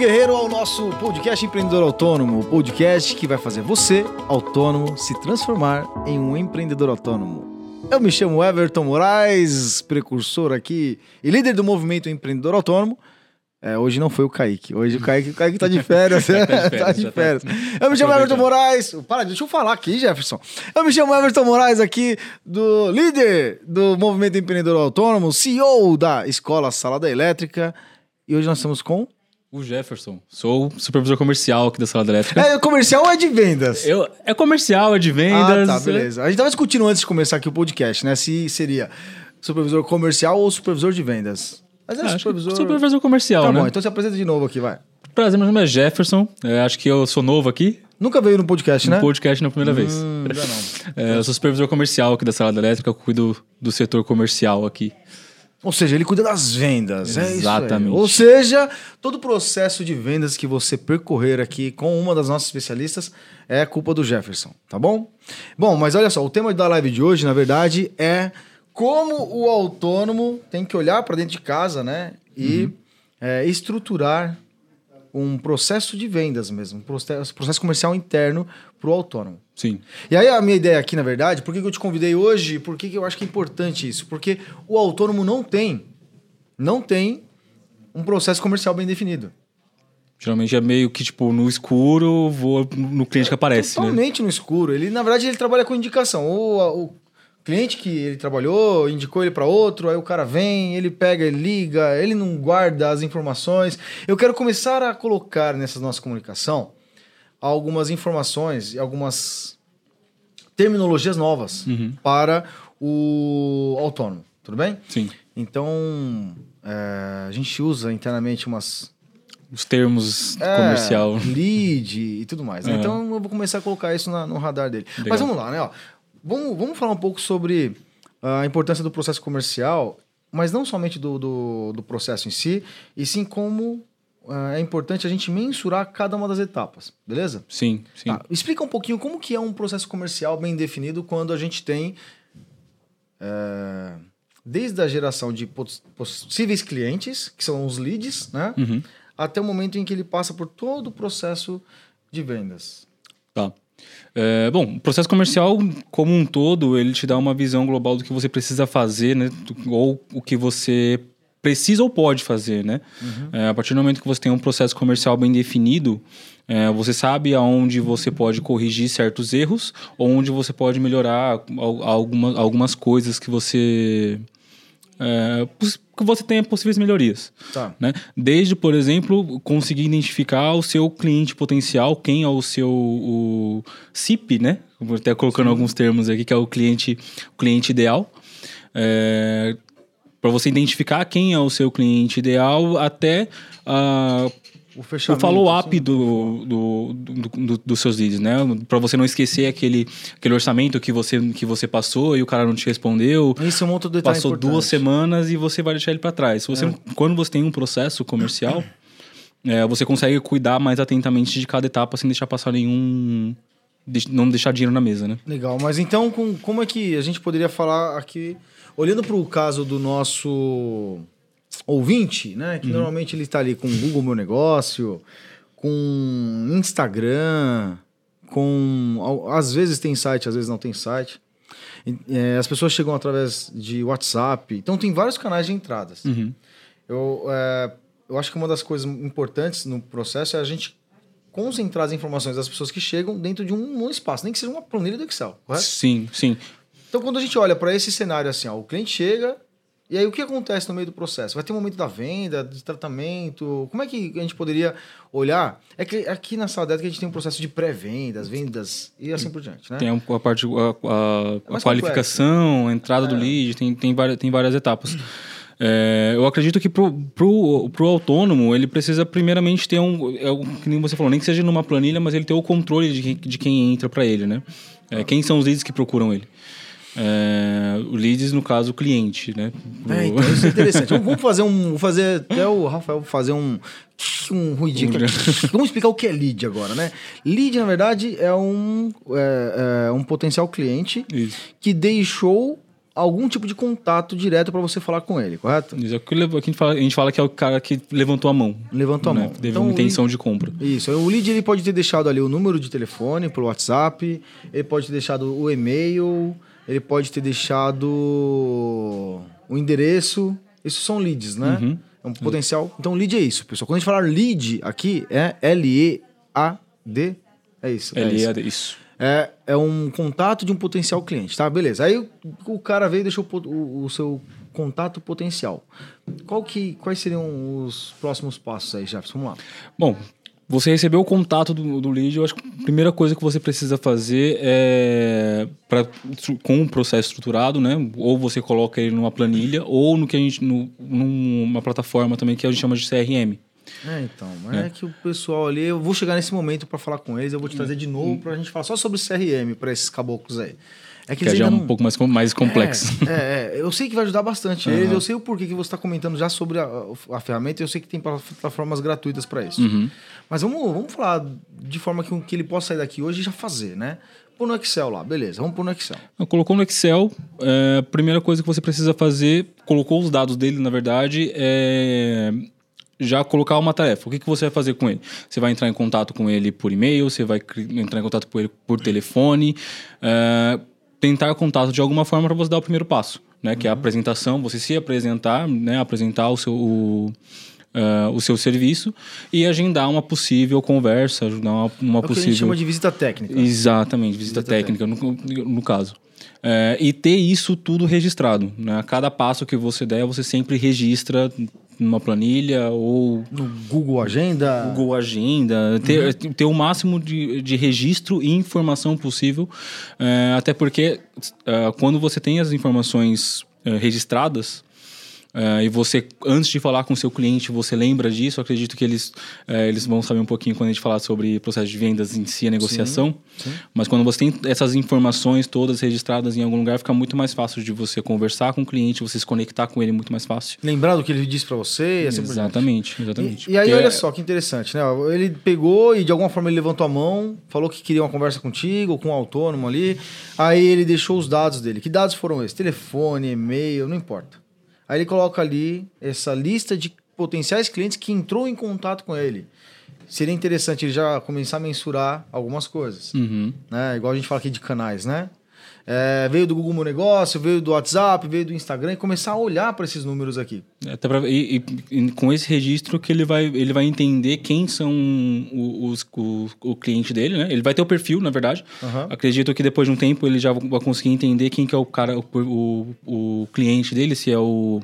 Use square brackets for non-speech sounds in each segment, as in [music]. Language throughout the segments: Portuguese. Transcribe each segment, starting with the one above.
Guerreiro ao nosso podcast Empreendedor Autônomo, o podcast que vai fazer você, autônomo, se transformar em um empreendedor autônomo. Eu me chamo Everton Moraes, precursor aqui e líder do movimento Empreendedor Autônomo. É, hoje não foi o Kaique. Hoje o Kaique, o Kaique tá de [laughs] férias. tá de férias, [laughs] tá de férias. Eu me chamo Everton Moraes. Para, deixa eu falar aqui, Jefferson. Eu me chamo Everton Moraes aqui, do líder do movimento Empreendedor Autônomo, CEO da Escola Salada Elétrica. E hoje nós estamos com. O Jefferson. Sou supervisor comercial aqui da Sala da Elétrica. É comercial ou é de vendas? Eu, é comercial, é de vendas. Ah, tá, beleza. A gente tava discutindo antes de começar aqui o podcast, né? Se seria supervisor comercial ou supervisor de vendas. Mas é Ah, supervisor. supervisor comercial, Tá né? bom, então se apresenta de novo aqui, vai. Prazer, meu nome é Jefferson. É, acho que eu sou novo aqui. Nunca veio no podcast, No né? podcast na primeira vez. Hum, ainda não. [laughs] É, eu sou supervisor comercial aqui da Sala da Elétrica. Eu cuido do setor comercial aqui. Ou seja, ele cuida das vendas. É. Exatamente. Ou seja, todo o processo de vendas que você percorrer aqui com uma das nossas especialistas é culpa do Jefferson, tá bom? Bom, mas olha só, o tema da live de hoje, na verdade, é como o autônomo tem que olhar para dentro de casa, né? E é, estruturar um processo de vendas mesmo, um processo, processo comercial interno para o autônomo. Sim. E aí a minha ideia aqui, na verdade, por que que eu te convidei hoje? Por que que eu acho que é importante isso? Porque o autônomo não tem, não tem um processo comercial bem definido. Geralmente é meio que, tipo, no escuro, vou no cliente que aparece, né? Totalmente no escuro. Ele, na verdade, ele trabalha com indicação. Ou a- o cliente que ele trabalhou indicou ele para outro, aí o cara vem, ele pega, ele liga, ele não guarda as informações. Eu quero começar a colocar nessa nossa comunicação algumas informações e algumas terminologias novas Uhum. para o autônomo. Tudo bem? Sim. Então, é, a gente usa internamente umas Os termos é, comercial. lead e tudo mais. né? Aham. Então eu vou começar a colocar isso na- no radar dele. Legal. Mas vamos lá, né? ó. Vamos, vamos falar um pouco sobre a importância do processo comercial, mas não somente do, do, do processo em si, e sim como ah, é importante a gente mensurar cada uma das etapas, beleza? Sim, sim. Tá, explica um pouquinho como que é um processo comercial bem definido quando a gente tem é, desde a geração de poss- possíveis clientes, que são os leads, né? Uhum. Até o momento em que ele passa por todo o processo de vendas. Tá. É, bom, o processo comercial como um todo, ele te dá uma visão global do que você precisa fazer, né? Ou o que você precisa ou pode fazer, né? É, a partir do momento que você tem um processo comercial bem definido, é, você sabe aonde você pode corrigir certos erros, ou onde você pode melhorar al- alguma, algumas coisas que você é, que você tenha possíveis melhorias Tá. né? Desde, por exemplo, conseguir identificar o seu cliente potencial, quem é o seu o CIP, né? Vou até colocando alguns termos aqui, que é o cliente, o cliente ideal. para você identificar quem é o seu cliente ideal até ah, O o fechamento. follow-up assim, do, do, do, do- dos seus leads, né? Para você não esquecer aquele, aquele orçamento que você, que você passou e o cara não te respondeu. Isso é um outro detalhe Passou importante. duas semanas e você vai deixar ele para trás. Você, Quando você tem um processo comercial, é, você consegue cuidar mais atentamente de cada etapa sem deixar passar nenhum. não deixar dinheiro na mesa, né? Legal, mas então com- como é que a gente poderia falar aqui, olhando para o caso do nosso ouvinte, né? Que normalmente ele está ali com Google Meu Negócio, com Instagram, com. Às vezes tem site, às vezes não tem site. É, as pessoas chegam através de WhatsApp. Então tem vários canais de entradas. Uhum. Eu, é, eu acho que uma das coisas importantes no processo é a gente concentrar as informações das pessoas que chegam dentro de um, um espaço, nem que seja uma planilha do Excel, correto? Sim, sim. Então, quando a gente olha para esse cenário assim, ó, o cliente chega, e aí o que acontece no meio do processo? Vai ter um momento da venda, de tratamento? Como é que a gente poderia olhar? É que aqui na sala que a gente tem um processo de pré-vendas, vendas e assim por diante, né? Tem a, a parte, a, a- a mais qualificação, a entrada do lead, tem, tem, várias, tem várias etapas. É, eu acredito que pro, pro, pro autônomo, ele precisa primeiramente ter um, é, que nem você falou, nem que seja numa planilha, mas ele ter o controle de, quem- de quem entra para ele, né? É, quem são os leads que procuram ele? É, o leads, no caso, o cliente, né? É, então isso é interessante. [laughs] Vamos- fazer um. Vou fazer até o Rafael fazer um. Um ruidinho. aqui. Vamos explicar o que é lead agora, né? Lead, na verdade, é um, é, é um potencial cliente Isso. que deixou algum tipo de contato direto para você falar com ele, correto? Isso é o que a gente fala, a gente fala que é o cara que levantou a mão. Levantou a né? mão. Teve Então, uma intenção de compra. Isso. O lead ele pode ter deixado ali o número de telefone pelo WhatsApp, ele pode ter deixado o e-mail, ele pode ter deixado o endereço. Isso são leads, né? Uhum. É um potencial. Então, lead é isso, pessoal. Quando a gente falar lead aqui, é L-E-A-D. É isso. é isso. LEAD, isso. É, é um contato de um potencial cliente, tá? Beleza. Aí o, cara veio e deixou o, o- o seu contato potencial. Qual que, quais seriam os próximos passos aí, Jefferson? Vamos lá. Bom, você recebeu o contato do, do lead, eu acho que a primeira coisa que você precisa fazer é pra, com um processo estruturado, né? Ou você coloca ele numa planilha, ou no que a gente. No, numa plataforma também que a gente chama de CRM. É, então, mas é. que o pessoal ali, eu vou chegar nesse momento para falar com eles, eu vou te trazer de novo pra gente falar só sobre CRM para esses caboclos aí. É Que eles já é um não- pouco mais, mais complexo. É, é, eu sei que vai ajudar bastante eles, eu sei o porquê que você está comentando já sobre a, a ferramenta, eu sei que tem plataformas gratuitas para isso. Uhum. Mas vamos, vamos falar de forma que, que ele possa sair daqui hoje e já fazer, né? Pôr no Excel lá, beleza, vamos pôr no Excel. Então, Colocou no Excel, é, a primeira coisa que você precisa fazer, colocou os dados dele, na verdade, é já colocar uma tarefa. O que, que você vai fazer com ele? Você vai entrar em contato com ele por e-mail, você vai entrar em contato com ele por telefone, é, tentar contato de alguma forma para você dar o primeiro passo, né? Que é a apresentação, você se apresentar, né? Apresentar o seu... O, é, o seu serviço e agendar uma possível conversa, agendar uma, uma É o que a possível gente chama de visita técnica. Exatamente, visita, Visita técnica, no, no caso. É, e ter isso tudo registrado. Né? A cada passo que você der, você sempre registra numa planilha ou No Google Agenda. Google Agenda, ter, ter o máximo de, de registro e informação possível, é, até porque é, quando você tem as informações é, registradas, é, e você, antes de falar com o seu cliente, você lembra disso, eu acredito que eles, é, eles vão saber um pouquinho quando a gente falar sobre processo de vendas em si, a negociação. Mas quando você tem essas informações todas registradas em algum lugar, fica muito mais fácil de você conversar com o cliente, você se conectar com ele muito mais fácil. Lembrar do que ele disse para você e assim por diante. Exatamente, exatamente. E, e aí, olha é- só que interessante, né? Ele pegou e de alguma forma ele levantou a mão, falou que queria uma conversa contigo, com um autônomo ali. Aí ele deixou os dados dele. Que dados foram esses? Telefone, e-mail, não importa. Aí ele coloca ali essa lista de potenciais clientes que entrou em contato com ele. Seria interessante ele já começar a mensurar algumas coisas. Uhum. Né? Igual a gente fala aqui de canais, né? É, veio do Google Meu Negócio, veio do WhatsApp, veio do Instagram e começar a olhar para esses números aqui. Até pra, e, e- com esse registro que ele vai, ele vai entender quem são os, o, o cliente dele, né? Ele vai ter o perfil, na verdade. Aham. Acredito que depois de um tempo ele já vai conseguir entender quem que é o cara, o, o, o cliente dele, se é o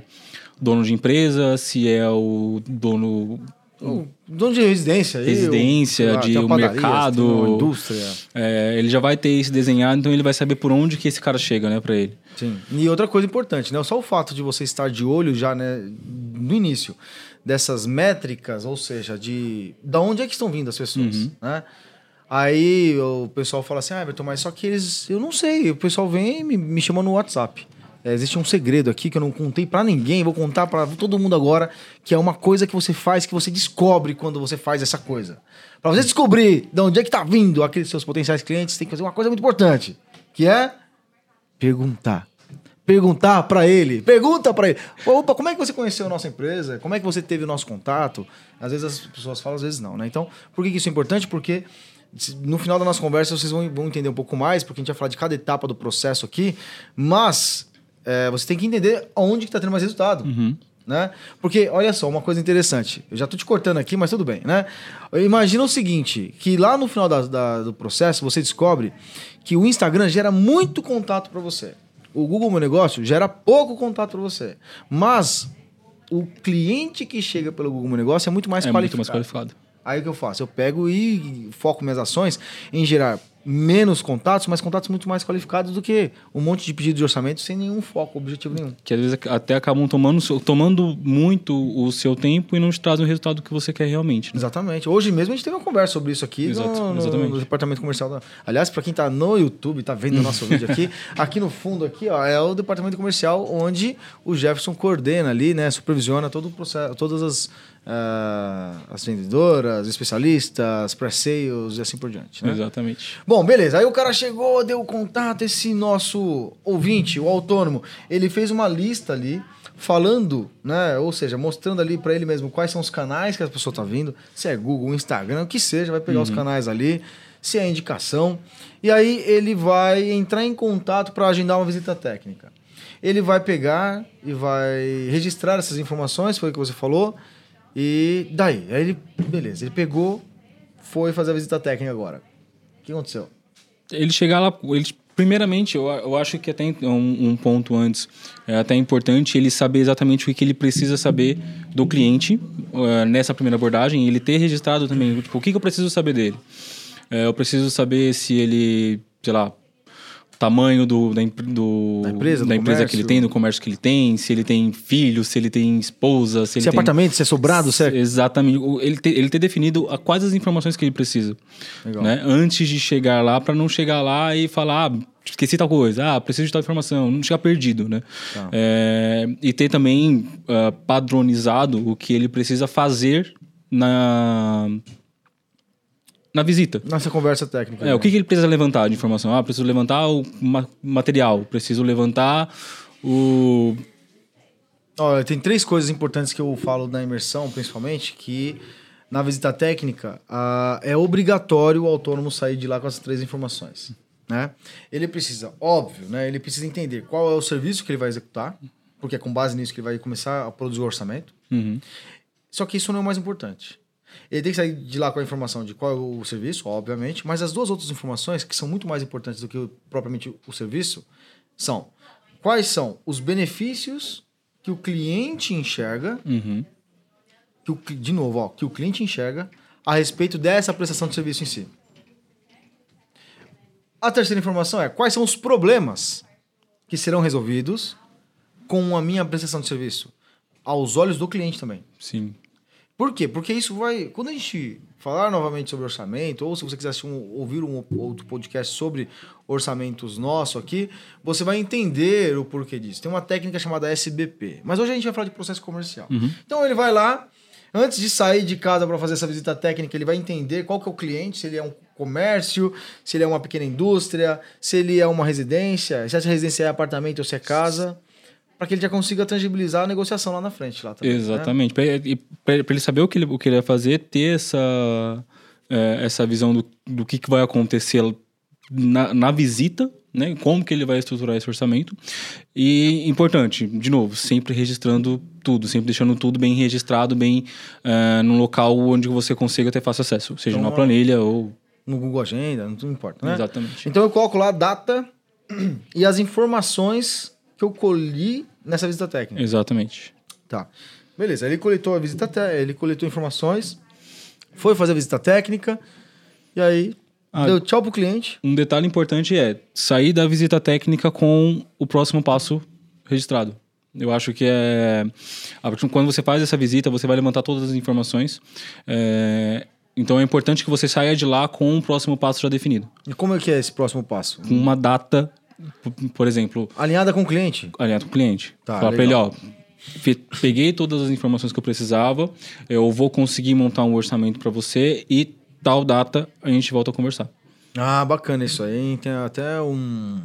dono de empresa, se é o dono O dono de residência. Residência, lá, de um padaria, mercado. indústria. É, ele já vai ter isso desenhado, então ele vai saber por onde que esse cara chega, né, para ele. Sim. E outra coisa importante, né? Só o fato de você estar de olho já, né, no início dessas métricas, ou seja, de da onde é que estão vindo as pessoas, né? Aí o pessoal fala assim, ah, Everton, mas só que eles. Eu não sei. O pessoal vem e me, me chama no WhatsApp. É, existe um segredo aqui que eu não contei pra ninguém, vou contar pra todo mundo agora, que é uma coisa que você faz, que você descobre quando você faz essa coisa. Pra você descobrir de onde é que tá vindo aqueles seus potenciais clientes, tem que fazer uma coisa muito importante, que é perguntar. Perguntar pra ele. Pergunta pra ele. Opa, como é que você conheceu a nossa empresa? Como é que você teve o nosso contato? Às vezes as pessoas falam, às vezes não, né? Então, por que isso é importante? Porque no final da nossa conversa vocês vão entender um pouco mais, porque a gente vai falar de cada etapa do processo aqui, mas é, você tem que entender onde que tá tendo mais resultado. Né? Porque, olha só, uma coisa interessante. Eu já tô te cortando aqui, mas tudo bem, né? Imagina o seguinte, que lá no final da- da- do processo você descobre que o Instagram gera muito contato para você. O Google Meu Negócio gera pouco contato para você. Mas o cliente que chega pelo Google Meu Negócio é muito mais é qualificado. muito mais qualificado. Aí o que eu faço? Eu pego e foco minhas ações em gerar menos contatos, mas contatos muito mais qualificados do que um monte de pedido de orçamento sem nenhum foco, objetivo nenhum. Que às vezes até acabam tomando, tomando muito o seu tempo e não te trazem o resultado que você quer realmente. né? Exatamente. Hoje mesmo a gente teve uma conversa sobre isso aqui Exato, no, no- exatamente. no departamento comercial. Da... Aliás, para quem tá no YouTube, tá vendo o nosso [laughs] vídeo aqui, aqui no fundo aqui, ó, é o departamento comercial onde o Jefferson coordena ali, né, supervisiona todo o processo, todas as ah, as vendedoras, especialistas, pré-sales e assim por diante, né? Exatamente. Bom, beleza. Aí o cara chegou, deu contato, esse nosso ouvinte, o autônomo, ele fez uma lista ali falando, né? Ou seja, mostrando ali para ele mesmo quais são os canais que a pessoa tá vindo, se é Google, Instagram, o que seja, vai pegar os canais ali, se é indicação. E aí ele vai entrar em contato para agendar uma visita técnica. Ele vai pegar e vai registrar essas informações, foi o que você falou. E daí, aí ele, beleza, ele pegou, foi fazer a visita técnica agora. O que aconteceu? ele chegar lá, ele, primeiramente, eu, eu acho que até um, um ponto antes é até importante ele saber exatamente o que, ele precisa saber do cliente uh, nessa primeira abordagem, ele ter registrado também, tipo, o que, que eu preciso saber dele. É, eu preciso saber se ele, sei lá, tamanho do, da, do, Da empresa, da empresa que ele tem, do comércio que ele tem, se ele tem filho, se ele tem esposa, se ele Se é tem... apartamento, se é sobrado, se é... Exatamente. Ele ter, ele ter definido a, quais as informações que ele precisa. Legal. Né? Antes de chegar lá, para não chegar lá e falar, ah, esqueci tal coisa, ah, preciso de tal informação, não chegar perdido, né? Tá. É, e ter também ah, padronizado o que ele precisa fazer na, na visita. Nessa conversa técnica. É, o que, que ele precisa levantar de informação? Ah, preciso levantar o ma- material, preciso levantar o. Olha, tem três coisas importantes que eu falo na imersão, principalmente, que na visita técnica é obrigatório o autônomo sair de lá com essas três informações. Né? Ele precisa, óbvio, né? ele precisa entender qual é o serviço que ele vai executar, porque é com base nisso que ele vai começar a produzir o orçamento. Uhum. Só que isso não é o mais importante. Ele tem que sair de lá com a informação de qual é o serviço, obviamente, mas as duas outras informações, que são muito mais importantes do que propriamente o serviço, são quais são os benefícios que o cliente enxerga, Uhum. que o, de novo, ó, que o cliente enxerga a respeito dessa prestação de serviço em si. A terceira informação é quais são os problemas que serão resolvidos com a minha prestação de serviço, aos olhos do cliente também. Sim. Por quê? Porque isso vai. Quando a gente falar novamente sobre orçamento, ou se você quiser um- ouvir um outro podcast sobre orçamentos nosso aqui, você vai entender o porquê disso. Tem uma técnica chamada SBP. Mas hoje a gente vai falar de processo comercial. Então ele vai lá, antes de sair de casa para fazer essa visita técnica, ele vai entender qual que é o cliente, se ele é um comércio, se ele é uma pequena indústria, se ele é uma residência, se essa residência é apartamento ou se é casa, para que ele já consiga tangibilizar a negociação lá na frente. Lá também, né? Exatamente. E para ele saber o que ele, o que ele vai fazer, ter essa, é, essa visão do, do que, que vai acontecer na, na visita, né? Como que ele vai estruturar esse orçamento. E importante, de novo, sempre registrando tudo, sempre deixando tudo bem registrado, bem é, num local onde você consiga ter fácil acesso, seja Então, numa planilha ou. no Google Agenda, não importa, né? Exatamente. Então eu coloco lá a data [clears throat] e as informações que eu colhi nessa visita técnica. Exatamente. Tá. Beleza, ele coletou a visita ele coletou informações, foi fazer a visita técnica e aí Ah. deu tchau pro cliente. Um detalhe importante é sair da visita técnica com o próximo passo registrado. Eu acho que é. Quando você faz essa visita, você vai levantar todas as informações. é, Então é importante que você saia de lá com um próximo passo já definido. E como é que é esse próximo passo? Com uma data, por exemplo, Alinhada com o cliente. alinhado com o cliente. Tá, Falar pra ele, ó. Peguei todas as informações que eu precisava, eu vou conseguir montar um orçamento para você e tal data a gente volta a conversar. Ah, bacana isso aí. Tem até um,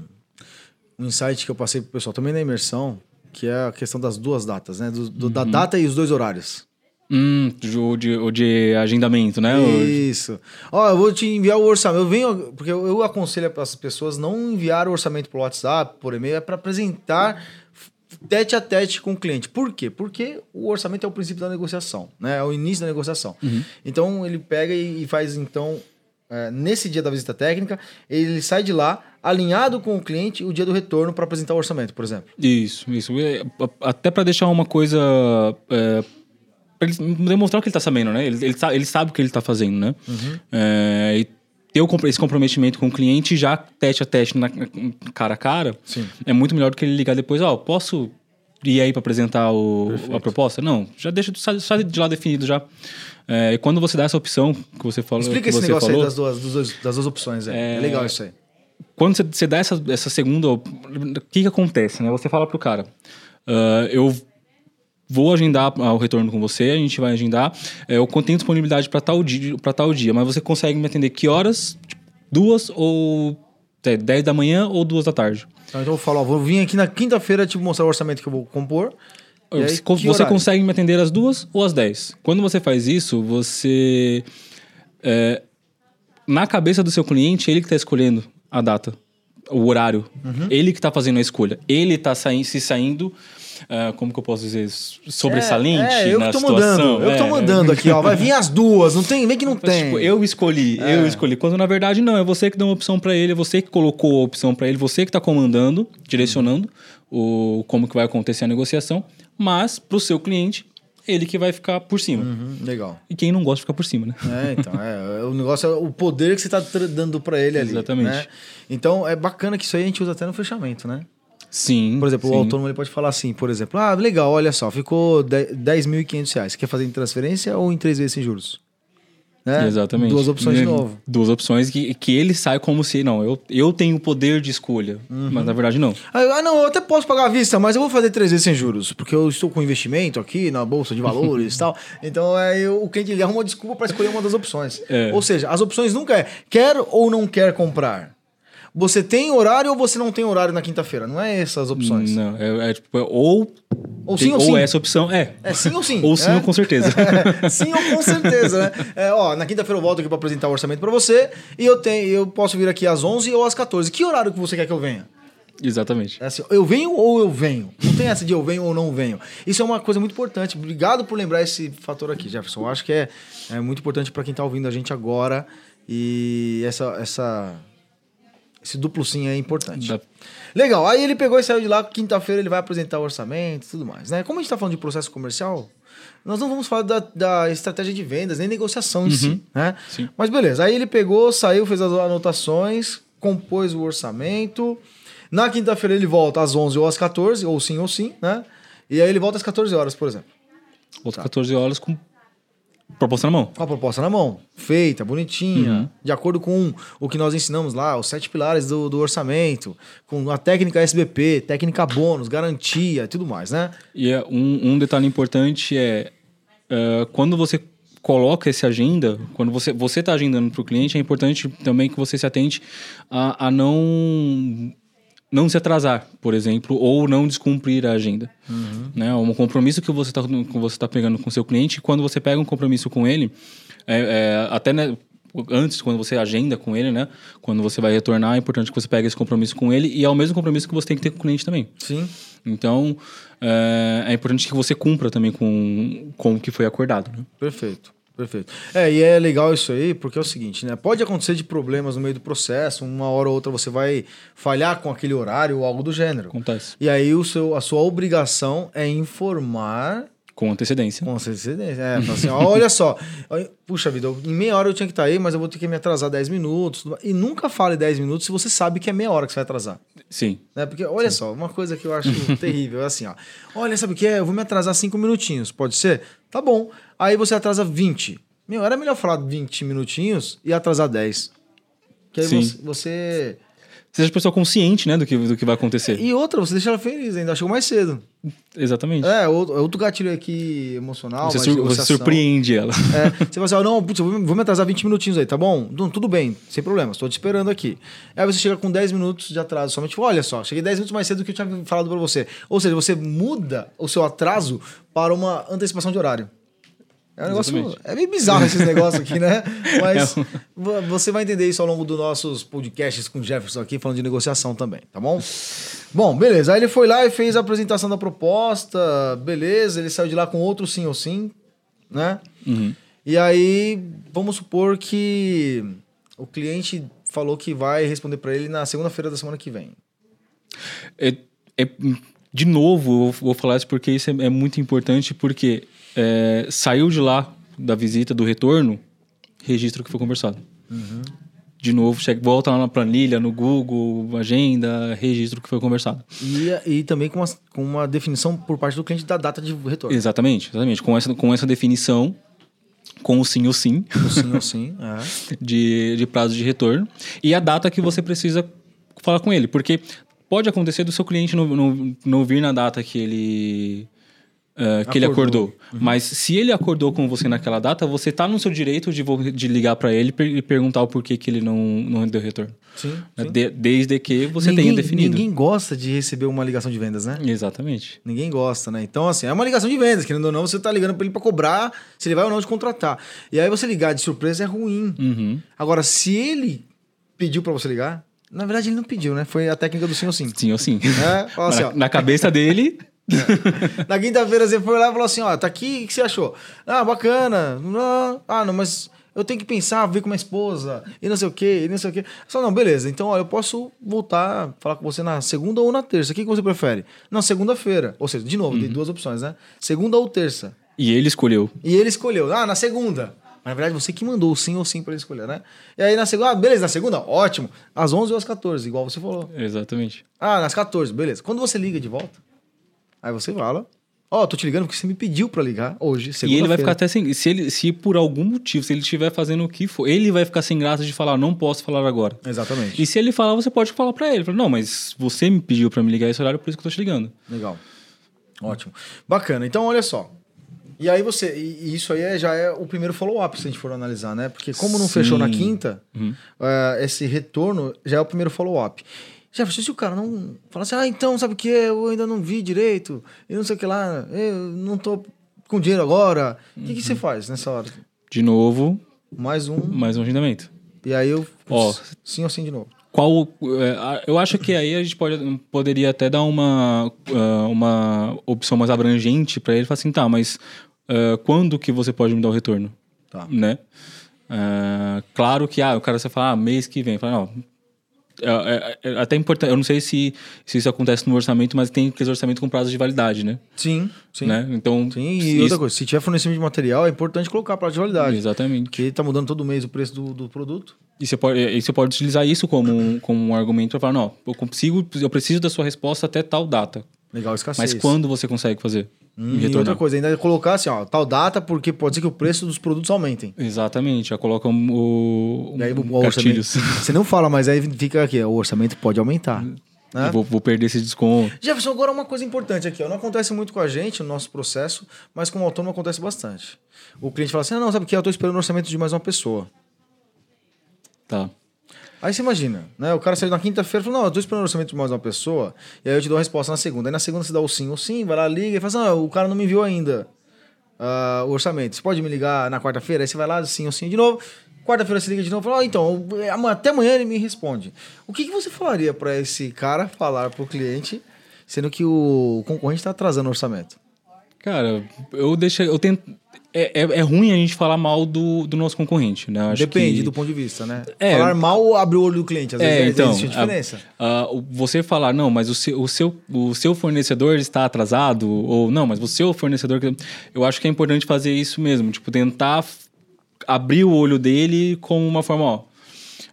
um insight que eu passei pro pessoal também na imersão, que é a questão das duas datas, né? Do, do- Da data e os dois horários. Hum, o de, de agendamento, né? Isso. Ó, eu vou te enviar o orçamento. Eu venho, porque eu, eu aconselho para as pessoas não enviar o orçamento por WhatsApp, por e-mail, é para apresentar tete a tete com o cliente. Por quê? Porque o orçamento é o princípio da negociação, né? É o início da negociação. Então ele pega e, faz então é, nesse dia da visita técnica, ele sai de lá alinhado com o cliente o dia do retorno para apresentar o orçamento, por exemplo. Isso, isso. É, Até para deixar uma coisa. É, pra ele demonstrar o que ele tá sabendo, né? Ele, ele, ele sabe o que ele tá fazendo, né? É, e ter esse comprometimento com o cliente já teste a teste, na, cara a cara, Sim. é muito melhor do que ele ligar depois, ó, posso ir aí para apresentar o, a proposta? Não, já deixa sai, sai de lá definido já. É, e quando você dá essa opção que você falou. Explica esse negócio falou, aí das duas, dos dois- das duas opções. É, é legal isso aí. quando você, você dá essa, essa segunda, o que que acontece, né? Você fala pro cara, "Ah, eu vou agendar o retorno com você, a gente vai agendar, é, eu tenho disponibilidade para tal dia, para tal dia, mas você consegue me atender que horas? Tipo, duas ou é, 10 da manhã ou duas da tarde. Então, então eu falo, ó, vou vir aqui na quinta-feira te mostrar o orçamento que eu vou compor. Aí, Você- horário? consegue me atender às duas ou às 10. Quando você faz isso, você. é, na cabeça do seu cliente, ele que está escolhendo a data, o horário. Uhum. Ele que está fazendo a escolha. Ele está se saindo. Ah, como que eu posso dizer? Sobressalente É, é, eu na que tô situação. mandando. Eu que tô É. mandando aqui, ó. Vai vir as duas. Não tem, vem que não Mas, tem. tipo, eu escolhi, É. eu escolhi. Quando na verdade não, é você que deu uma opção pra ele, é você que colocou a opção pra ele, você que tá comandando, direcionando o como que vai acontecer a negociação, mas pro seu cliente, ele que vai ficar por cima. Uhum, legal. E quem não gosta fica por cima, né? É, então, é, o negócio é o poder que você tá tra- dando pra ele ali. Exatamente. né? Então, é bacana que isso aí a gente usa até no fechamento, né? Sim. Por exemplo, sim. o autônomo ele pode falar assim, por exemplo, ah, legal, olha só, ficou 10.500 reais. Quer fazer em transferência ou em três vezes sem juros? Né? Exatamente. Duas opções de Né? novo. Duas opções que, que ele sai como se, não, eu, eu tenho o poder de escolha. Uhum. Mas na verdade não. Ah, ah, não, eu até posso pagar à vista, mas eu vou fazer três vezes sem juros, porque eu estou com investimento aqui na bolsa de valores [laughs] e tal. Então é, eu, o cliente ele arruma uma desculpa para escolher uma das opções. É. Ou seja, as opções nunca é quer ou não quer comprar. Você tem horário ou você não tem horário na quinta-feira? Não é essas opções. Não, é, é tipo, é ou. Ou tem- sim ou sim. essa opção. É. É sim ou sim. Ou sim é? ou com certeza. [laughs] Sim ou com certeza, né? É, ó, na quinta-feira eu volto aqui para apresentar o orçamento para você e eu tenho, eu posso vir aqui às 11 ou às 14. Que horário que você quer que eu venha? Exatamente. É assim, eu venho ou eu venho? Não tem essa de eu venho ou não venho. Isso é uma coisa muito importante. Obrigado por lembrar esse fator aqui, Jefferson. Eu acho que é, é muito importante para quem tá ouvindo a gente agora e essa essa esse duplo sim é importante. Dá- Legal. Aí ele pegou e saiu de lá. Quinta-feira ele vai apresentar o orçamento e tudo mais, né? Como a gente tá falando de processo comercial, nós não vamos falar da, da estratégia de vendas, nem negociação em si, né? Sim. Mas beleza. Aí ele pegou, saiu, fez as anotações, compôs o orçamento. Na quinta-feira ele volta às 11 ou às 14, ou sim ou sim, né? E aí ele volta às 14 horas, por exemplo. Outras 14 horas com proposta na mão. Com a proposta na mão, feita, bonitinha, Uhum. de acordo com o que nós ensinamos lá, os sete pilares do, do orçamento, com a técnica SBP, técnica bônus, garantia e tudo mais, né? E é um, um detalhe importante é eh, quando você coloca essa agenda, quando você você está agendando para o cliente, é importante também que você se atente a, a não não se atrasar, por exemplo, ou não descumprir a agenda. Né? Um compromisso que você está tá pegando com seu cliente, quando você pega um compromisso com ele, é, é, até né, antes, quando você agenda com ele, né? Quando você vai retornar, é importante que você pegue esse compromisso com ele e é o mesmo compromisso que você tem que ter com o cliente também. Sim. Então, é, é importante que você cumpra também com, com o que foi acordado. Né? Perfeito, perfeito. É, e é legal isso aí, porque é o seguinte, né? Pode acontecer de problemas no meio do processo, uma hora ou outra você vai falhar com aquele horário ou algo do gênero. Acontece. E aí o seu, a sua obrigação é informar Com antecedência. com antecedência. É, assim, olha só, puxa vida, em meia hora eu tinha que estar aí, mas eu vou ter que me atrasar 10 minutos. E nunca fale 10 minutos se você sabe que é meia hora que você vai atrasar. Sim. Né? Porque, olha só, uma coisa que eu acho [laughs] terrível é assim, ó. Olha, sabe o que é? Eu vou me atrasar 5 minutinhos, pode ser? Tá bom. Aí você atrasa 20. Meu, era melhor falar 20 minutinhos e atrasar 10. Que aí Sim. você, você- Seja a pessoa consciente né, do, que, do que vai acontecer. E outra, você deixa ela feliz ainda, chegou mais cedo. Exatamente. É, outro, outro gatilho aqui emocional. você, sur- você surpreende ela. É, [laughs] você fala assim, ó, não, putz, eu vou vou me atrasar 20 minutinhos aí, tá bom? Não, tudo bem, sem problema, estou te esperando aqui. Aí você chega com 10 minutos de atraso, somente, olha só, cheguei 10 minutos mais cedo do que eu tinha falado pra você. Ou seja, você muda o seu atraso para uma antecipação de horário. É um negócio. Exatamente. É meio bizarro esses negócios aqui, né? Mas [laughs] É um- vo- você vai entender isso ao longo dos nossos podcasts com o Jefferson aqui, falando de negociação também, tá bom? Bom, beleza. Aí ele foi lá e fez a apresentação da proposta, beleza. Ele saiu de lá com outro sim ou sim, né? Uhum. E aí, vamos supor que o cliente falou que vai responder para ele na segunda-feira da semana que vem. É, é- de novo, eu vou falar isso porque isso é, é muito importante, porque é, saiu de lá da visita, do retorno, registra o que foi conversado. De novo, chega, volta lá na planilha, no Google, agenda, registra o que foi conversado. E, e também com uma, com uma definição por parte do cliente da data de retorno. Exatamente, exatamente. Com essa, com essa definição, com o sim ou sim, O sim ou sim. [laughs] É. de, de prazo de retorno, e a data que você precisa falar com ele. Porque pode acontecer do seu cliente não, não, não vir na data que ele uh, que ele Acordou. acordou. Mas se ele acordou com você naquela data, você tá no seu direito de, de ligar para ele e perguntar o porquê que ele não, não deu retorno. Sim. Né? sim. De- desde que você ninguém, tenha definido. Ninguém gosta de receber uma ligação de vendas, né? Exatamente. Ninguém gosta, né? Então, assim, é uma ligação de vendas, querendo ou não, você tá ligando pra ele pra cobrar se ele vai ou não te contratar. E aí você ligar de surpresa é ruim. Uhum. Agora, se ele pediu pra você ligar, na verdade ele não pediu, né? Foi a técnica do sim ou sim. Sim ou sim. É, [laughs] assim, na, ó. na cabeça dele, [laughs] [laughs] Na quinta-feira você foi lá e falou assim, ó, tá aqui, o que você achou? Ah, bacana. Ah, não, mas eu tenho que pensar, ver com minha esposa, e não sei o quê, e não sei o quê. Só, não, beleza, então, ó, eu posso voltar a falar com você na segunda ou na terça. O que, que você prefere? Não, segunda-feira. Ou seja, de novo, tem duas opções, né? Segunda ou terça. e ele escolheu. E ele escolheu, ah, na segunda. Mas, na verdade, você que mandou o sim ou sim pra ele escolher, né? E aí na segunda, ah, beleza, na segunda, ótimo. Às 11 ou às 14, igual você falou. Exatamente. Ah, nas 14, beleza. Quando você liga de volta, aí você fala, ó, tô te ligando porque você me pediu pra ligar hoje, E ele vai ficar até sem. Se, ele, se por algum motivo, se ele estiver fazendo o que for, ele vai ficar sem graça de falar, não posso falar agora. Exatamente. E se ele falar, você pode falar pra ele. Não, mas você me pediu pra me ligar esse horário, por isso que eu tô te ligando. Legal. Ótimo. Bacana. Então, olha só. E aí você. E isso aí é- já é o primeiro follow-up, se a gente for analisar, né? Porque como não Sim. fechou na quinta, Uhum. eh, esse retorno já é o primeiro follow-up. Jefferson, se o cara não fala assim, ah, então, sabe o que? Eu ainda não vi direito, e não sei o que lá, eu não tô com dinheiro agora. O que, que você faz nessa hora? De novo, Mais um. mais um agendamento. E aí eu. Ó. sim ou sim de novo. Qual. é, eu acho que aí a gente pode, poderia até dar uma, ah, uma opção mais abrangente pra ele. Falar assim, tá, mas ah, quando que você pode me dar o retorno? Tá. Né? Ah, claro que ah, o cara você fala, ah, mês que vem. Fala, não. É, é- é até importante, eu não sei se, se isso acontece no orçamento, mas tem aqueles orçamentos com prazo de validade, né? Sim, sim. né? Então, Sim, e isso- outra coisa, se tiver fornecimento de material, é importante colocar prazo de validade. Exatamente. Porque tá mudando todo mês o preço do, do produto. E você pode, e você pode utilizar isso como, um- como um argumento para falar, não, eu consigo, eu preciso da sua resposta até tal data. Legal, escassez. Mas quando você consegue fazer? Hum, E retornar? outra coisa, ainda colocar assim, ó, tal data, porque pode ser que o preço dos produtos aumentem. Exatamente, já coloca um, o, E aí o gatilhos. [laughs] Você não fala, mas aí fica aqui, o orçamento pode aumentar. Né? Eu Vou, vou perder esse desconto. Jefferson, agora uma coisa importante aqui, ó. Não acontece muito com a gente no nosso processo, mas com o autônomo acontece bastante. O cliente fala assim: ah, não, sabe o que? Eu tô esperando o orçamento de mais uma pessoa. Tá. Aí você imagina, né? O cara saiu na quinta-feira e falou: Não, eu tô esperando o orçamento de mais uma pessoa. E aí eu te dou a resposta na segunda. Aí na segunda você dá o sim ou sim, vai lá, liga e fala assim: Não, o cara não me enviou ainda ah, o orçamento. Você pode me ligar na quarta-feira? Aí você vai lá, sim ou sim de novo. Quarta-feira você liga de novo e fala: "Ah, Então, até amanhã ele me responde. O que, que você falaria para esse cara falar pro cliente, sendo que o concorrente tá atrasando o orçamento? Cara, eu deixo. Eu tento. É, é, é ruim a gente falar mal do, do nosso concorrente, né? Acho Depende que- do ponto de vista, né? É. Falar mal ou abrir o olho do cliente? Às vezes É, então, existe a diferença. a- a- você falar, não, mas o seu, o, seu, o seu fornecedor está atrasado, ou não, mas o seu fornecedor. Eu acho que é importante fazer isso mesmo, tipo, tentar abrir o olho dele com uma forma, ó.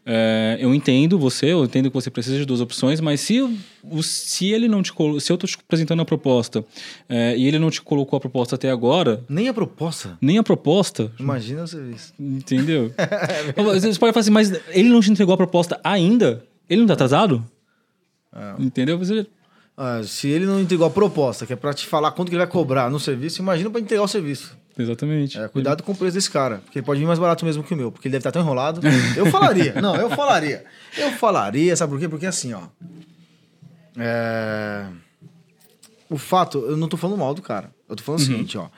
É, eu entendo você, eu entendo que você precisa de duas opções, mas se, o- se ele não te se eu tô te apresentando a proposta é, e ele não te colocou a proposta até agora, Nem a proposta. nem a proposta, Imagina o serviço. entendeu? [laughs] Você pode falar assim, mas ele não te entregou a proposta ainda? Ele não tá atrasado? Entendeu? Você... Ah, se ele não entregou a proposta, que é pra te falar quanto que ele vai cobrar no serviço, imagina pra entregar o serviço. Exatamente. É, cuidado com o preço desse cara, porque ele pode vir mais barato mesmo que o meu, porque ele deve estar tão enrolado. Eu [laughs] falaria, não, eu falaria. Eu falaria, sabe por quê? Porque assim, ó. é, O fato, eu não tô falando mal do cara. Eu tô falando o seguinte, ó.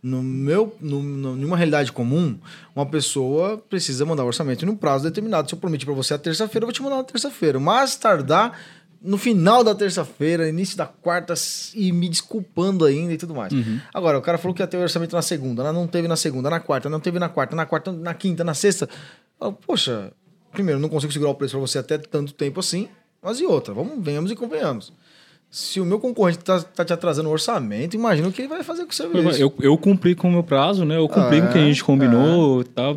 No meu, no, no, numa realidade comum, uma pessoa precisa mandar o orçamento em um prazo determinado. Se eu prometi pra você a terça-feira, eu vou te mandar na terça-feira. Mas tardar no final da terça-feira, início da quarta, e me desculpando ainda e tudo mais. Agora, o cara falou que ia ter o orçamento na segunda, não teve na segunda, na quarta, não teve na quarta, na quarta, na quinta, na sexta. Eu, Poxa, primeiro, não consigo segurar o preço pra você até tanto tempo assim, mas e outra, vamos, venhamos e convenhamos. Se o meu concorrente tá, tá te atrasando o orçamento, imagina o que ele vai fazer com o serviço. Eu, eu cumpri com o meu prazo, né? Eu cumpri Ah, com o que a gente é, combinou, tá?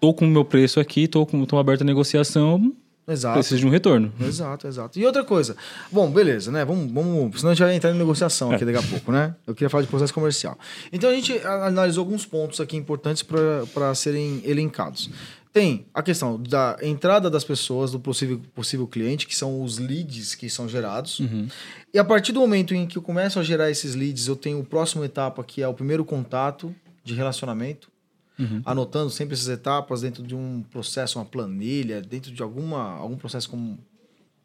Tô com o meu preço aqui, tô, com, tô aberto a negociação, Exato. preciso de um retorno. Exato, exato. E outra coisa. Bom, beleza, né? Vamos, vamos. Senão a gente vai entrar em negociação aqui daqui a pouco, né? Eu queria falar de processo comercial. Então a gente a- analisou alguns pontos aqui importantes para serem elencados. tem a questão da entrada das pessoas, do possível, possível cliente, que são os leads que são gerados. Uhum. E a partir do momento em que eu começo a gerar esses leads, eu tenho o próximo etapa, que é o primeiro contato de relacionamento. Uhum. Anotando sempre essas etapas dentro de um processo, uma planilha, dentro de alguma, algum processo como.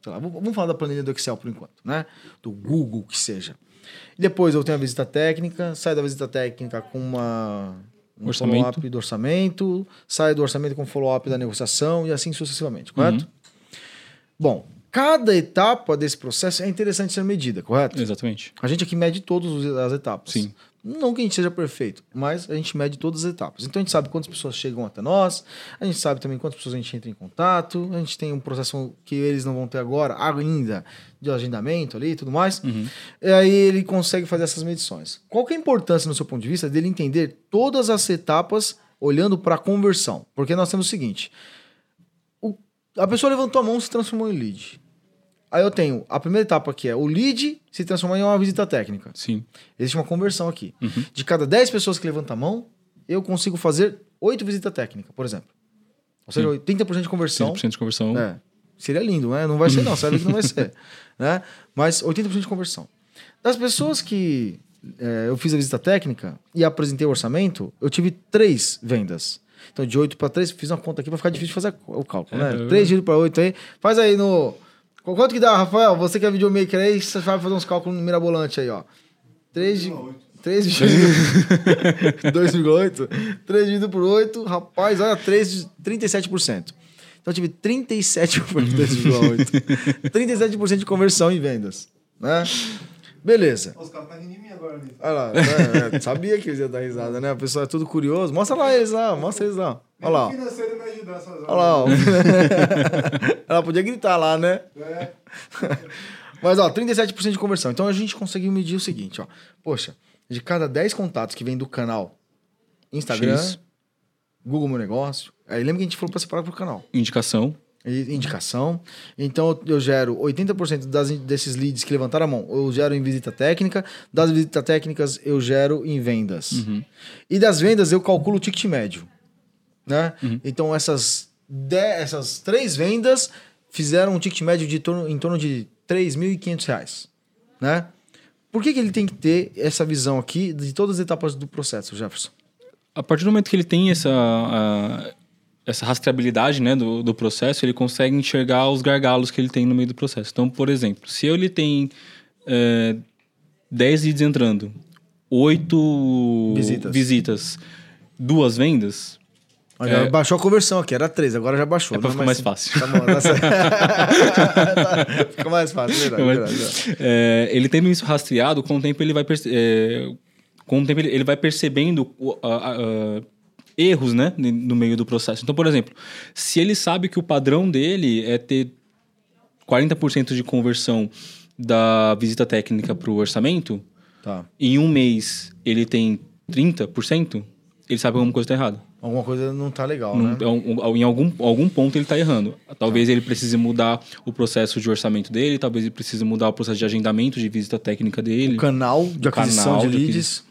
Sei lá, vamos falar da planilha do Excel por enquanto, né? Do Google, que seja. E depois eu tenho a visita técnica, saio da visita técnica com uma um Orçamento. follow-up do orçamento, sai do orçamento com follow-up da negociação e assim sucessivamente, correto? Uhum. Bom, cada etapa desse processo é interessante ser medida, correto? Exatamente. A gente aqui mede todas as etapas. Sim. Não que a gente seja perfeito, mas a gente mede todas as etapas. Então a gente sabe quantas pessoas chegam até nós, a gente sabe também quantas pessoas a gente entra em contato, a gente tem um processo que eles não vão ter agora, ainda, de agendamento ali e tudo mais. Uhum. E aí ele consegue fazer essas medições. Qual que é a importância, no seu ponto de vista, dele entender todas as etapas olhando para a conversão? Porque nós temos o seguinte: o- a pessoa levantou a mão e se transformou em lead. Aí eu tenho a primeira etapa que é o lead se transformar em uma visita técnica. Sim. Existe uma conversão aqui. Uhum. De cada 10 pessoas que levantam a mão, eu consigo fazer 8 visitas técnicas, por exemplo. Ou seja, 80% de conversão. 100% de conversão. É. Seria lindo, né? Não vai ser, não. Sabe que não vai ser. [laughs] Né? Mas 80% de conversão. Das pessoas que é, eu fiz a visita técnica e apresentei o orçamento, eu tive três vendas. Então, de 8 para 3, fiz uma conta aqui para ficar difícil de fazer o cálculo, né? É. 3 dividido para 8 aí. Faz aí no. Quanto que dá, Rafael? Você que é videomaker aí, você vai fazer uns cálculos mirabolantes aí, ó. 3 de. 3 2,8. 3 dividido por 8, rapaz, olha, 3, de- 37%. Então eu tive 37 por 2,8. 37% de conversão em vendas. Né? Beleza. Os caras ficam rindo de mim agora. Olha lá, né? É, sabia que eles iam dar risada, né? O pessoal é tudo curioso. Mostra lá eles lá, mostra eles lá. Olha lá. ó. O financeiro me ajudar essas horas. Olha lá, ó. [laughs] Ela podia gritar lá, né? É. Mas, ó, 37% de conversão. Então a gente conseguiu medir o seguinte, ó. Poxa, de cada 10 contatos que vem do canal Instagram, X. Google Meu Negócio, aí lembra que a gente falou pra separar pro canal. Indicação. Indicação. Então eu gero 80% das, desses leads que levantaram a mão, eu gero em visita técnica. Das visitas técnicas, eu gero em vendas. Uhum. E das vendas, eu calculo o ticket médio. Né? Então essas, de- essas três vendas fizeram um ticket médio de torno, em torno de 3.500 reais. Né? Por que, que ele tem que ter essa visão aqui de todas as etapas do processo, Jefferson? A partir do momento que ele tem essa, a- essa rastreabilidade né, do, do processo, ele consegue enxergar os gargalos que ele tem no meio do processo. Então, por exemplo, se ele tem é, 10 leads entrando, 8 Visitas. visitas, duas vendas, Olha, Baixou a conversão aqui, era 3, agora já baixou. É pra ficar mais fácil. Tá bom, tá [laughs] Fica mais fácil, verdade. verdade. É, ele tendo isso rastreado, com o tempo ele vai, perce- é, com o tempo ele, ele vai percebendo a- a- erros né, no meio do processo. Então, por exemplo, se ele sabe que o padrão dele é ter 40% de conversão da visita técnica para o orçamento, Tá. em um mês ele tem 30%, ele sabe que alguma coisa está errada. Alguma coisa não tá legal, Não- né? em algum, algum ponto ele está errando. Talvez ele precise mudar o processo de orçamento dele, talvez ele precise mudar o processo de agendamento de visita técnica dele. O canal de aquisição canal de de leads.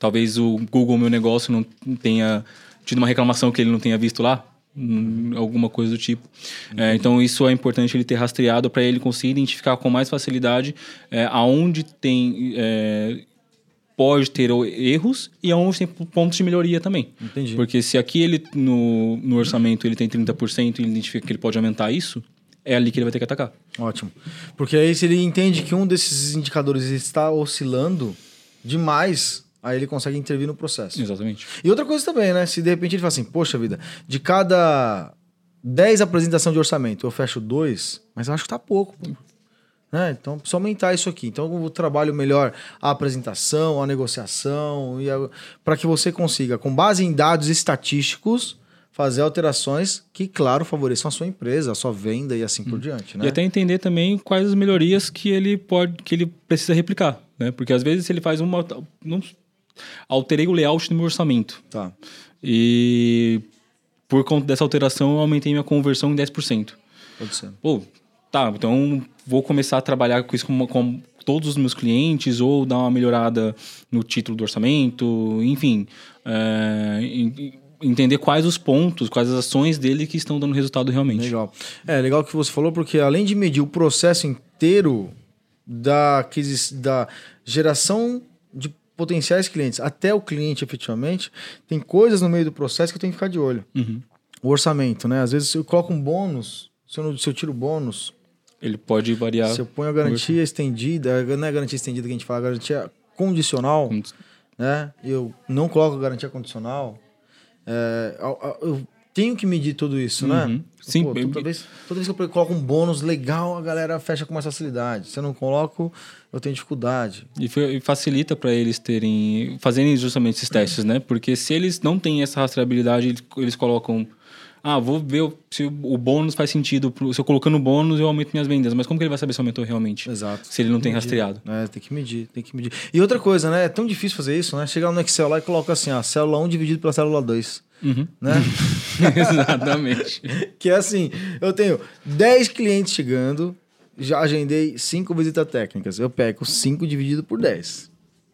Talvez o Google Meu Negócio não tenha tido uma reclamação que ele não tenha visto lá. hum, Alguma coisa do tipo. É, então, isso é importante ele ter rastreado para ele conseguir identificar com mais facilidade é, aonde tem. é, pode ter erros e aonde tem pontos de melhoria também. Entendi. Porque se aqui ele no, no orçamento ele tem 30% e ele identifica que ele pode aumentar isso, é ali que ele vai ter que atacar. Ótimo. Porque aí, se ele entende que um desses indicadores está oscilando demais, aí ele consegue intervir no processo. Exatamente. E outra coisa também, né? Se de repente ele fala assim, poxa vida, de cada 10 apresentação de orçamento eu fecho dois, mas eu acho que tá pouco. pô. Né? Então, precisa aumentar isso aqui. Então, eu trabalho melhor a apresentação, a negociação, e para que você consiga, com base em dados estatísticos, fazer alterações que, claro, favoreçam a sua empresa, a sua venda e assim por diante. Né? E até entender também quais as melhorias que ele pode, que ele precisa replicar, né? Porque às vezes ele faz uma, alterei o layout do meu orçamento Tá. e por conta dessa alteração eu aumentei minha conversão em 10%. Pode ser. Pô, tá, então vou começar a trabalhar com isso com, com todos os meus clientes ou dar uma melhorada no título do orçamento, enfim, é, em- entender quais os pontos, quais as ações dele que estão dando resultado realmente. Legal. É legal que você falou, porque além de medir o processo inteiro da, da geração potenciais clientes até o cliente efetivamente, tem coisas no meio do processo que eu tenho que ficar de olho. Uhum. O orçamento, né? Às vezes eu coloco um bônus, se eu, não- se eu tiro o bônus, Ele pode variar. se eu ponho a garantia estendida, não é garantia estendida que a gente fala, garantia condicional, com- né? Eu não coloco garantia condicional. é, a- a- eu tenho que medir tudo isso, né? Uhum. Sim, Pô, toda, vez, toda vez que eu coloco um bônus legal, a galera fecha com mais facilidade. Se eu não coloco, eu tenho dificuldade. E e facilita para eles terem fazerem justamente esses testes, né? Porque se eles não têm essa rastreabilidade, eles colocam ah, vou ver se o bônus faz sentido. pro- Se eu colocando bônus, eu aumento minhas vendas. Mas como que ele vai saber se aumentou realmente? Exato. Se ele não tem Medir. rastreado. É, tem que medir, tem que medir. E outra coisa, né? É tão difícil fazer isso, né? Chegar no Excel lá e coloca assim, ó, célula 1 dividido pela célula 2. Uhum. Né? [laughs] Exatamente. [laughs] que é assim, eu tenho 10 clientes chegando, já agendei 5 visitas técnicas. Eu pego 5 dividido por 10.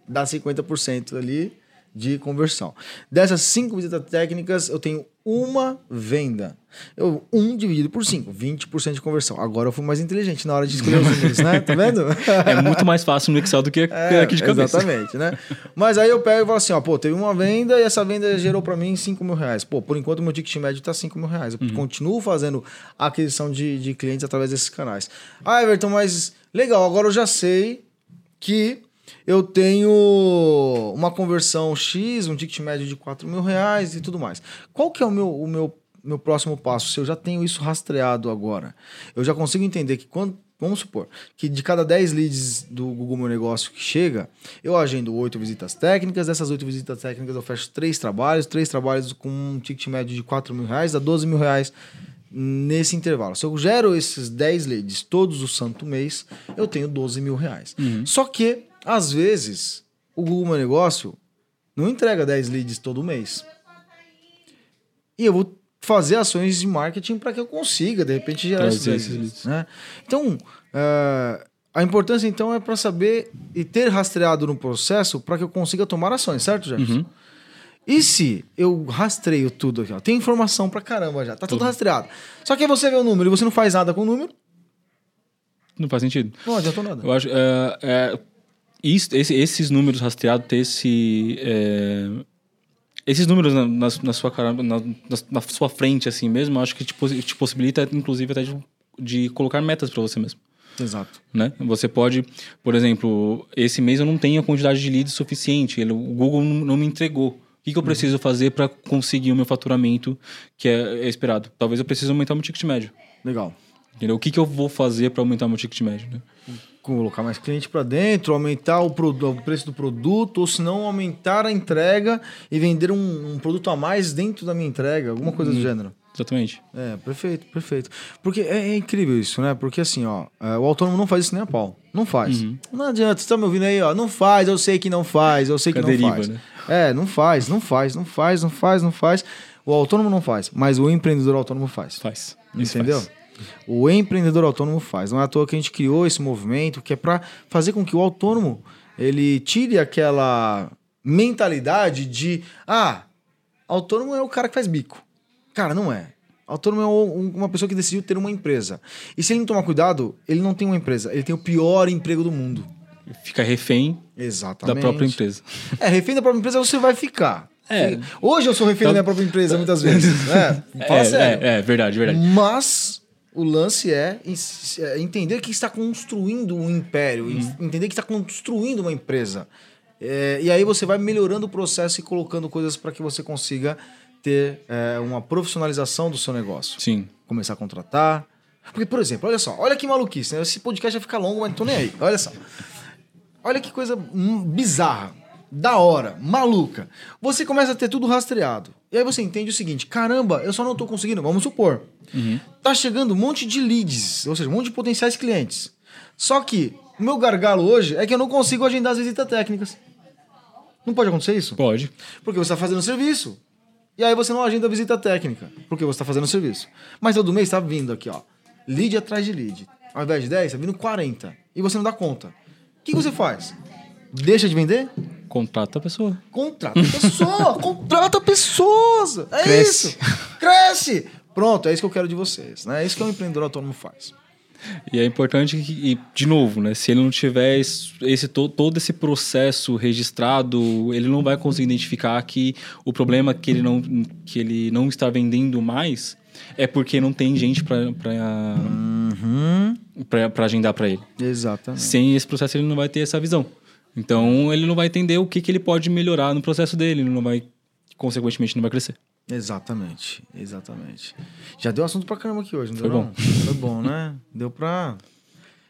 Dá 50% ali de conversão. Dessas 5 visitas técnicas, eu tenho uma venda. Eu, 1 dividido por 5, 20% de conversão. Agora eu fui mais inteligente na hora de escolher os [laughs] números, né? Tá vendo? É muito mais fácil no Excel do que [laughs] É, aqui de cabeça. Exatamente, né? Mas aí eu pego e falo assim, ó, pô, teve uma venda e essa venda gerou pra mim 5 mil reais. Pô, por enquanto meu ticket médio tá 5 mil reais. Eu continuo fazendo aquisição de, de clientes através desses canais. Ah, Everton, mas legal, agora eu já sei que eu tenho uma conversão X, um ticket médio de 4 mil reais e tudo mais. Qual que é o meu, o meu, meu próximo passo? Se eu já tenho isso rastreado agora, eu já consigo entender que quando. Vamos supor que de cada 10 leads do Google Meu Negócio que chega, eu agendo 8 visitas técnicas. Dessas 8 visitas técnicas, eu fecho 3 trabalhos. 3 trabalhos com um ticket médio de 4 mil reais, dá 12 mil reais nesse intervalo. Se eu gero esses 10 leads todos o santo mês, eu tenho 12 mil reais. Só que, às vezes, o Google Meu Negócio não entrega 10 leads todo mês. E eu vou fazer ações de marketing para que eu consiga, de repente, gerar esses 10 esses leads. leads. Né? Então, eh, a importância, então, é para saber e ter rastreado no processo para que eu consiga tomar ações, certo, Jefferson? Uhum. E se eu rastreio tudo aqui, ó, tem informação pra caramba já, tá tudo rastreado. Só que aí você vê o número e você não faz nada com o número, Não faz sentido. não adiantou nada. Eu acho. É, é, isso- esse- esses números rastreados, ter esse. é, esses números na, na- na sua cara, na, na- sua frente, assim mesmo, acho que te, te possibilita, inclusive, até de, de colocar metas para você mesmo. Exato. Né? Você pode, por exemplo, esse mês eu não tenho a quantidade de leads suficiente, ele- o Google não, me entregou. O que, que eu preciso fazer para conseguir o meu faturamento que é, é esperado? Talvez eu precise aumentar meu ticket médio. Legal. Entendeu? O que, que eu vou fazer para aumentar meu ticket médio? Né? Colocar mais cliente pra dentro, aumentar o, produ- o preço do produto, ou se não, aumentar a entrega e vender um, um produto a mais dentro da minha entrega, alguma coisa do gênero. Exatamente. É, perfeito, perfeito. Porque é, é incrível isso, né? Porque assim, ó, é, o autônomo não faz isso nem a pau. Não faz. Não adianta, você tá me ouvindo aí, ó. Não faz, eu sei que não faz, eu sei que Fica não faz. né? É, não faz, não faz, não faz, não faz, não faz. O autônomo não faz, mas o empreendedor autônomo faz. Faz. Entendeu? faz. O empreendedor autônomo faz. Não é à toa que a gente criou esse movimento que é para fazer com que o autônomo ele tire aquela mentalidade de ah, autônomo é o cara que faz bico. Cara, não é. Autônomo é um- uma pessoa que decidiu ter uma empresa. E se ele não tomar cuidado, ele não tem uma empresa, ele tem o pior emprego do mundo. Fica refém Exatamente. da própria empresa. É, refém da própria empresa você vai ficar. É. Hoje eu sou refém da minha própria empresa muitas vezes. É, [laughs] é, é, é, verdade, verdade. Mas o lance é, é entender que está construindo um império, Uhum. en- entender que está construindo uma empresa. É, e aí você vai melhorando o processo e colocando coisas para que você consiga ter é, uma profissionalização do seu negócio. Sim. Começar a contratar. Porque, por exemplo, olha só, olha que maluquice, né? Esse podcast vai ficar longo, mas não tô nem aí. Olha só. Olha que coisa hum, bizarra, da hora, maluca. Você começa a ter tudo rastreado. E aí você entende o seguinte: caramba, eu só não tô conseguindo. Vamos supor. Tá chegando um monte de leads, ou seja, um monte de potenciais clientes. Só que o meu gargalo hoje é que eu não consigo agendar as visitas técnicas. Não pode acontecer isso? Pode. Porque você está fazendo serviço. E aí você não agenda a visita técnica, porque você está fazendo serviço. Mas todo mês está vindo aqui, ó. Lead atrás de lead. Ao invés de 10, está vindo 40. E você não dá conta. O que, que você faz? Deixa de vender? Contrata a pessoa. Contrata pessoa, [laughs] contrata pessoas. É Cresce. isso. Cresce. Pronto, é isso que eu quero de vocês, né? É isso que o empreendedor autônomo faz. E é importante que, de novo, né? Se ele não tiver esse, esse to- todo esse processo registrado, ele não vai conseguir identificar que o problema que ele não, que ele não está vendendo mais é porque não tem gente para Uhum. agendar para ele. Exatamente. Sem esse processo, ele não vai ter essa visão. Então, ele não vai entender o que, que ele pode melhorar no processo dele, ele não vai, consequentemente, não vai crescer. Exatamente, exatamente. Já deu assunto pra caramba aqui hoje, não Foi deu? bom. não? Foi bom, né? Deu pra.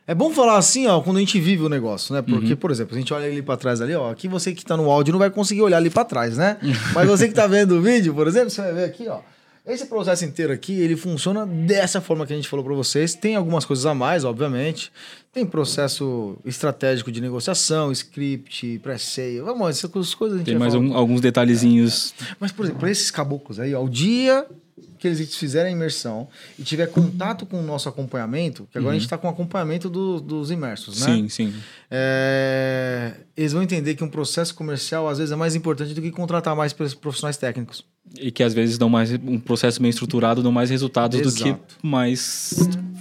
É bom falar assim, ó, quando a gente vive o negócio, né? Porque, por exemplo, a gente olha ali pra trás ali, ó. Aqui você que tá no áudio não vai conseguir olhar ali pra trás, né? Mas você que tá vendo o vídeo, por exemplo, você vai ver aqui, ó. Esse processo inteiro aqui, ele funciona dessa forma que a gente falou pra vocês. Tem algumas coisas a mais, obviamente. Tem processo estratégico de negociação, script, pré-sale. Vamos, essas coisas a gente Tem mais um- alguns detalhezinhos. Mas, por exemplo, esses caboclos aí, ó, o dia que eles fizerem a imersão e tiver contato com o nosso acompanhamento, que agora a gente está com o acompanhamento do- dos imersos, né? Sim, sim. É, eles vão entender que um processo comercial às vezes é mais importante do que contratar mais profissionais técnicos. E que às vezes dão mais um processo bem estruturado, dão mais resultados do Exato. que mais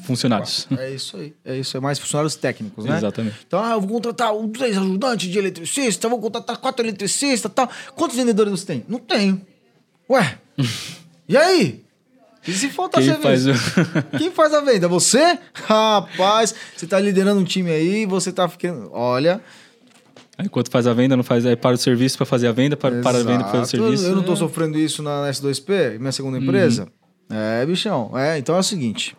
funcionários. É isso aí. É isso, é mais funcionários técnicos, né? Exatamente. Então, ah, eu vou contratar três ajudantes de eletricista, vou contratar quatro eletricistas e tal. Quantos vendedores você tem? Não tenho. Ué, [laughs] e aí? E se faltar Quem serviço? faz o- [laughs] Quem faz a venda? Você? Rapaz, você tá liderando um time aí, você tá ficando. Olha. Aí, Enquanto faz a venda, não faz, aí para o serviço para fazer a venda, para, para a venda para fazer o serviço. Eu não tô sofrendo isso na S2P, minha segunda empresa. É, bichão. É, então é o seguinte.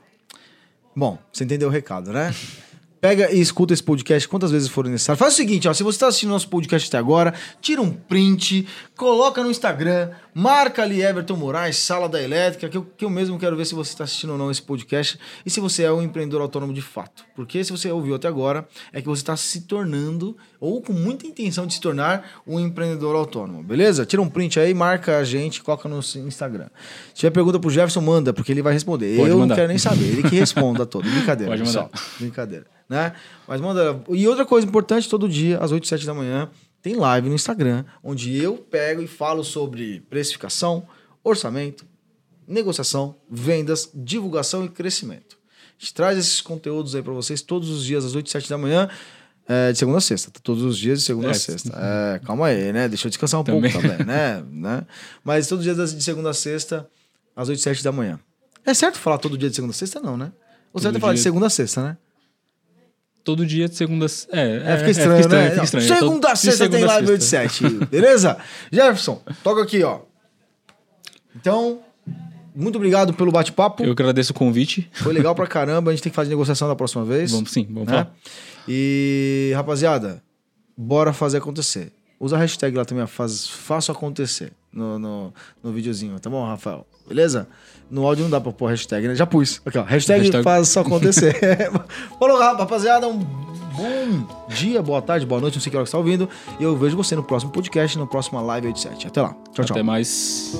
Bom, você entendeu o recado, né? [laughs] Pega e escuta esse podcast quantas vezes for necessário. Faz o seguinte, ó, se você está assistindo nosso podcast até agora, tira um print, coloca no Instagram, marca ali Everton Moraes, Sala da Elétrica, que eu, que eu mesmo quero ver se você está assistindo ou não esse podcast e se você é um empreendedor autônomo de fato. Porque se você ouviu até agora, é que você está se tornando, ou com muita intenção de se tornar, um empreendedor autônomo, beleza? Tira um print aí, marca a gente, coloca no Instagram. Se tiver pergunta pro Jefferson, manda, porque ele vai responder. Pode eu não mandar. quero nem saber, ele que responda todo. [laughs] Brincadeira, Pode pessoal. mandar. Brincadeira, né? Mas manda. E outra coisa importante, todo dia, às 8 7 da manhã, tem live no Instagram, onde eu pego e falo sobre precificação, orçamento, negociação, vendas, divulgação e crescimento. A gente traz esses conteúdos aí para vocês todos os dias, às 8 7 da manhã. É, de segunda a sexta, tá? todos os dias de segunda a É. sexta. É, calma aí, né? Deixa eu descansar um Também. pouco também, né? né? Mas todos os dias de segunda a sexta, às 8 7 da manhã. É certo falar todo dia de segunda a sexta? Não, né? O certo é falar de segunda a sexta, né? Todo dia de segunda. É, É, fica estranho, né? fica Não, estranho. Segunda a sexta tem segunda a live 8 sexta. 7, beleza? Jefferson, toca aqui, ó. Então, muito obrigado pelo bate-papo. Eu agradeço o convite. Foi legal pra caramba. A gente tem que fazer negociação da próxima vez. Vamos sim, vamos né? falar. E, rapaziada, bora fazer acontecer. Usa a hashtag lá também, faz, faço acontecer no, no, no videozinho, tá bom, Rafael? Beleza? No áudio não dá pra pôr hashtag, né? Já pus. Aqui, ó. Hashtag, Hashtag- faz acontecer. [laughs] [laughs] Falou, rapaziada. Um bom dia, boa tarde, boa noite. Não sei que hora que você tá ouvindo. E eu vejo você no próximo podcast, na próxima live 87. Até lá. Tchau, tchau. Até mais.